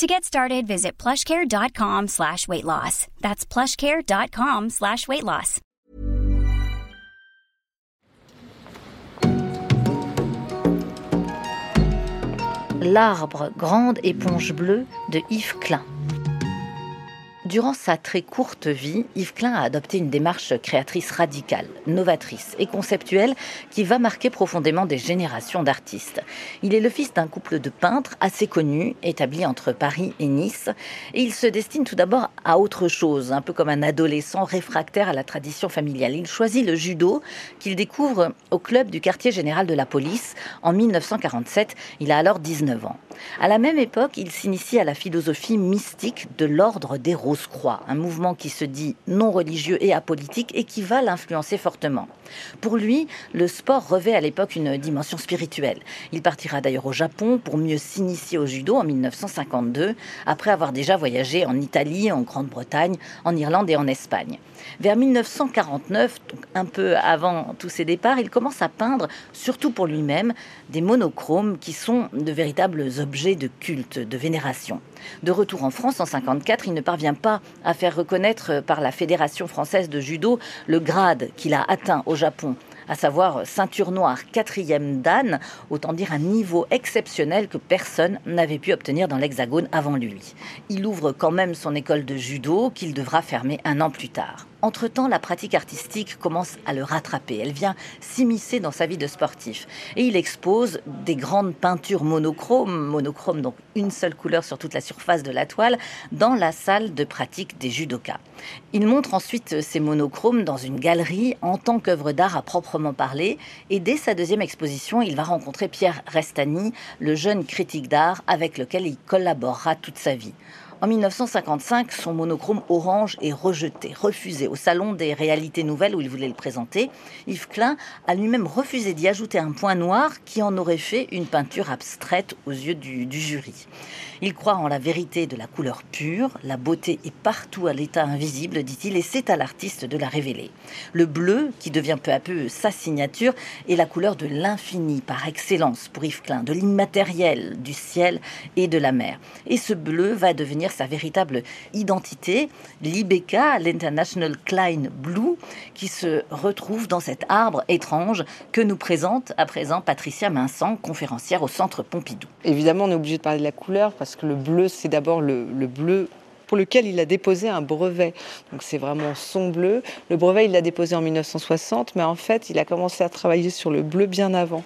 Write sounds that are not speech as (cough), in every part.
To get started, visit plushcare.com slash weight loss. That's plushcare.com slash weight loss. L'arbre grande éponge bleue de Yves Klein. Durant sa très courte vie, Yves Klein a adopté une démarche créatrice radicale, novatrice et conceptuelle qui va marquer profondément des générations d'artistes. Il est le fils d'un couple de peintres assez connus, établi entre Paris et Nice, et il se destine tout d'abord à autre chose, un peu comme un adolescent réfractaire à la tradition familiale. Il choisit le judo qu'il découvre au club du quartier général de la police en 1947. Il a alors 19 ans. À la même époque, il s'initie à la philosophie mystique de l'ordre des Rose-Croix, un mouvement qui se dit non religieux et apolitique et qui va l'influencer fortement. Pour lui, le sport revêt à l'époque une dimension spirituelle. Il partira d'ailleurs au Japon pour mieux s'initier au judo en 1952, après avoir déjà voyagé en Italie, en Grande-Bretagne, en Irlande et en Espagne. Vers 1949, donc un peu avant tous ses départs, il commence à peindre, surtout pour lui-même, des monochromes qui sont de véritables objets de culte, de vénération. De retour en France en 1954, il ne parvient pas à faire reconnaître par la Fédération française de judo le grade qu'il a atteint au Japon à savoir ceinture noire quatrième dan, autant dire un niveau exceptionnel que personne n'avait pu obtenir dans l'Hexagone avant lui. Il ouvre quand même son école de judo qu'il devra fermer un an plus tard. Entre-temps, la pratique artistique commence à le rattraper. Elle vient s'immiscer dans sa vie de sportif. Et il expose des grandes peintures monochromes, monochromes donc une seule couleur sur toute la surface de la toile, dans la salle de pratique des judokas. Il montre ensuite ces monochromes dans une galerie en tant qu'œuvre d'art à proprement parler. Et dès sa deuxième exposition, il va rencontrer Pierre Restani, le jeune critique d'art avec lequel il collaborera toute sa vie. En 1955, son monochrome orange est rejeté, refusé au Salon des réalités nouvelles où il voulait le présenter. Yves Klein a lui-même refusé d'y ajouter un point noir qui en aurait fait une peinture abstraite aux yeux du, du jury. Il croit en la vérité de la couleur pure, la beauté est partout à l'état invisible, dit-il, et c'est à l'artiste de la révéler. Le bleu, qui devient peu à peu sa signature, est la couleur de l'infini par excellence pour Yves Klein, de l'immatériel, du ciel et de la mer. Et ce bleu va devenir sa véritable identité, l'IBK, l'International Klein Blue, qui se retrouve dans cet arbre étrange que nous présente à présent Patricia Mincent, conférencière au Centre Pompidou. Évidemment, on est obligé de parler de la couleur parce que le bleu, c'est d'abord le, le bleu pour lequel il a déposé un brevet. Donc c'est vraiment son bleu. Le brevet, il l'a déposé en 1960, mais en fait, il a commencé à travailler sur le bleu bien avant.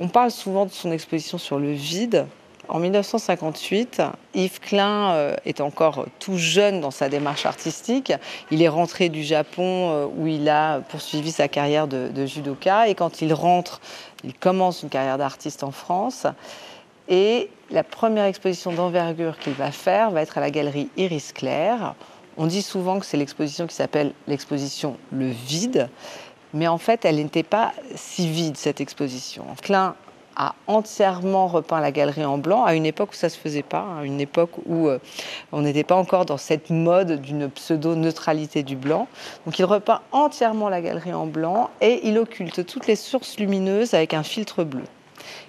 On parle souvent de son exposition sur le vide. En 1958, Yves Klein euh, est encore tout jeune dans sa démarche artistique. Il est rentré du Japon euh, où il a poursuivi sa carrière de, judoka et quand il rentre, il commence une carrière d'artiste en France. Et la première exposition d'envergure qu'il va faire va être à la galerie Iris Claire. On dit souvent que c'est l'exposition qui s'appelle l'exposition Le Vide, mais en fait, elle n'était pas si vide, cette exposition. Klein a entièrement repeint la galerie en blanc à une époque où ça se faisait pas, à une époque où euh, on n'était pas encore dans cette mode d'une pseudo-neutralité du blanc. Donc il repeint entièrement la galerie en blanc et il occulte toutes les sources lumineuses avec un filtre bleu.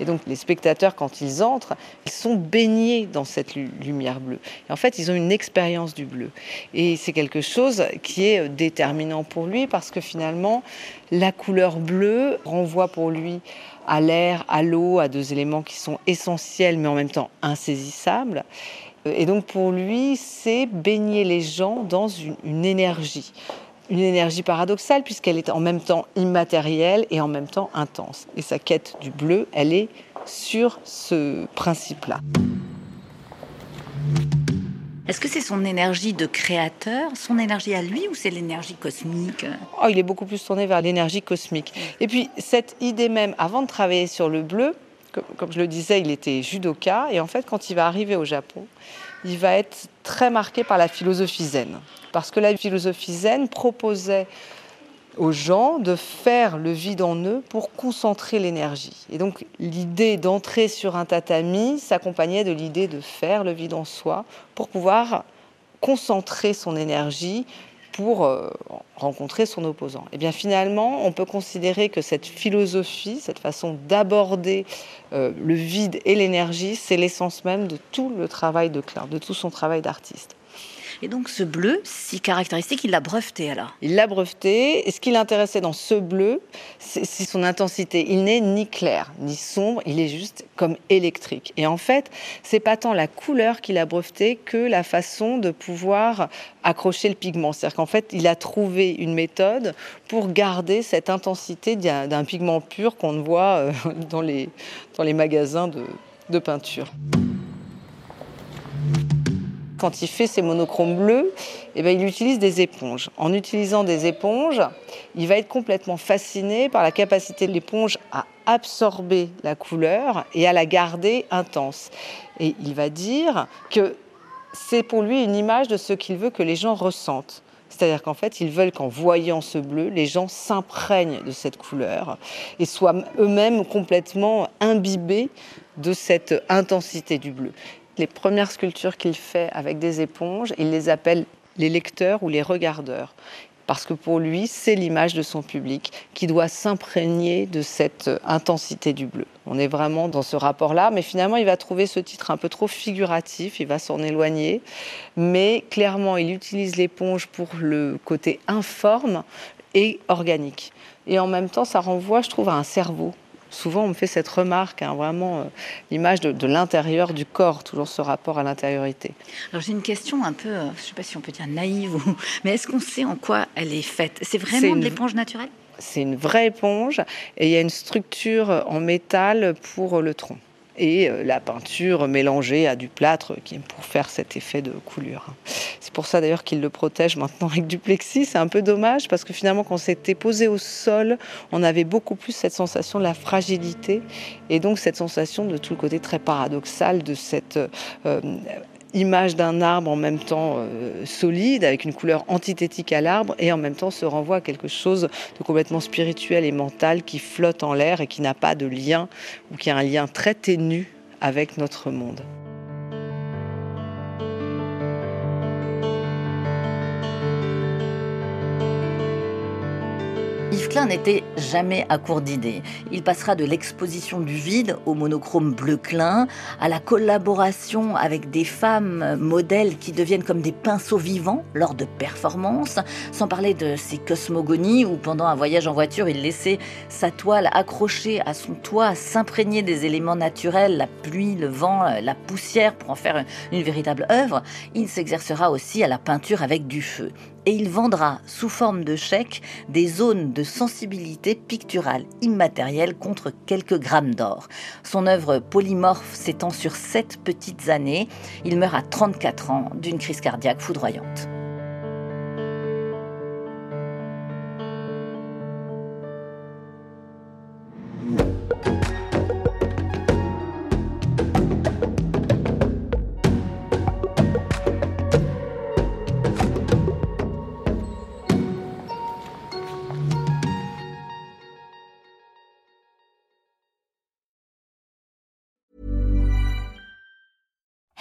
Et donc les spectateurs, quand ils entrent, ils sont baignés dans cette lumière bleue. Et en fait, ils ont une expérience du bleu. Et c'est quelque chose qui est déterminant pour lui parce que finalement, la couleur bleue renvoie pour lui à l'air, à l'eau, à deux éléments qui sont essentiels mais en même temps insaisissables. Et donc pour lui, c'est baigner les gens dans une, énergie une énergie paradoxale puisqu'elle est en même temps immatérielle et en même temps intense. Et sa quête du bleu, elle est sur ce principe-là. Est-ce que c'est son énergie de créateur, son énergie à lui, ou c'est l'énergie cosmique? Oh, Il est beaucoup plus tourné vers l'énergie cosmique. Et puis, cette idée même, avant de travailler sur le bleu, comme je le disais, il était judoka, et en fait, quand il va arriver au Japon, il va être très marqué par la philosophie zen. Parce que la philosophie zen proposait aux gens de faire le vide en eux pour concentrer l'énergie. Et donc l'idée d'entrer sur un tatami s'accompagnait de l'idée de faire le vide en soi pour pouvoir concentrer son énergie pour euh, rencontrer son opposant. Et eh bien finalement, on peut considérer que cette philosophie, cette façon d'aborder euh, le vide et l'énergie, c'est l'essence même de tout le travail de Klein, de tout son travail d'artiste. Et donc ce bleu, si caractéristique, il l'a breveté alors? Il l'a breveté. Et ce qui l'intéressait dans ce bleu, c'est son intensité. Il n'est ni clair, ni sombre, il est juste comme électrique. Et en fait, c'est pas tant la couleur qu'il a breveté que la façon de pouvoir accrocher le pigment. C'est-à-dire qu'en fait, il a trouvé une méthode pour garder cette intensité d'un pigment pur qu'on ne voit euh, (laughs) dans les, dans les magasins de, de peinture quand il fait ses monochromes bleus, eh bien, il utilise des éponges. En utilisant des éponges, il va être complètement fasciné par la capacité de l'éponge à absorber la couleur et à la garder intense. Et il va dire que c'est pour lui une image de ce qu'il veut que les gens ressentent. C'est-à-dire qu'en fait, ils veulent qu'en voyant ce bleu, les gens s'imprègnent de cette couleur et soient eux-mêmes complètement imbibés de cette intensité du bleu les premières sculptures qu'il fait avec des éponges, il les appelle les lecteurs ou les regardeurs. Parce que pour lui, c'est l'image de son public qui doit s'imprégner de cette intensité du bleu. On est vraiment dans ce rapport-là, mais finalement, il va trouver ce titre un peu trop figuratif, il va s'en éloigner. Mais clairement, il utilise l'éponge pour le côté informe et organique. Et en même temps, ça renvoie, je trouve, à un cerveau souvent on me fait cette remarque, hein, vraiment euh, l'image de, l'intérieur du corps, toujours ce rapport à l'intériorité. Alors j'ai une question un peu, euh, je ne sais pas si on peut dire naïve, (laughs) mais est-ce qu'on sait en quoi elle est faite? C'est vraiment de l'éponge naturelle? C'est une vraie éponge et il y a une structure en métal pour le tronc et euh, la peinture mélangée à du plâtre qui, pour faire cet effet de coulure. C'est pour ça d'ailleurs qu'il le protège maintenant avec du plexi. C'est un peu dommage parce que finalement quand c'était posé au sol, on avait beaucoup plus cette sensation de la fragilité et donc cette sensation de tout le côté très paradoxal de cette euh, image d'un arbre en même temps euh, solide, avec une couleur antithétique à l'arbre, et en même temps se renvoie à quelque chose de complètement spirituel et mental qui flotte en l'air et qui n'a pas de lien, ou qui a un lien très ténu avec notre monde. Yves Klein n'était jamais à court d'idées. Il passera de l'exposition du vide au monochrome bleu Klein, à la collaboration avec des femmes modèles qui deviennent comme des pinceaux vivants lors de performances, sans parler de ses cosmogonies où pendant un voyage en voiture, il laissait sa toile accrochée à son toit, s'imprégner des éléments naturels, la pluie, le vent, la poussière pour en faire une véritable œuvre. Il s'exercera aussi à la peinture avec du feu et il vendra sous forme de chèque des zones de sensibilité picturale immatérielle contre quelques grammes d'or. Son œuvre polymorphe s'étend sur sept petites années. Il meurt à 34 ans d'une crise cardiaque foudroyante.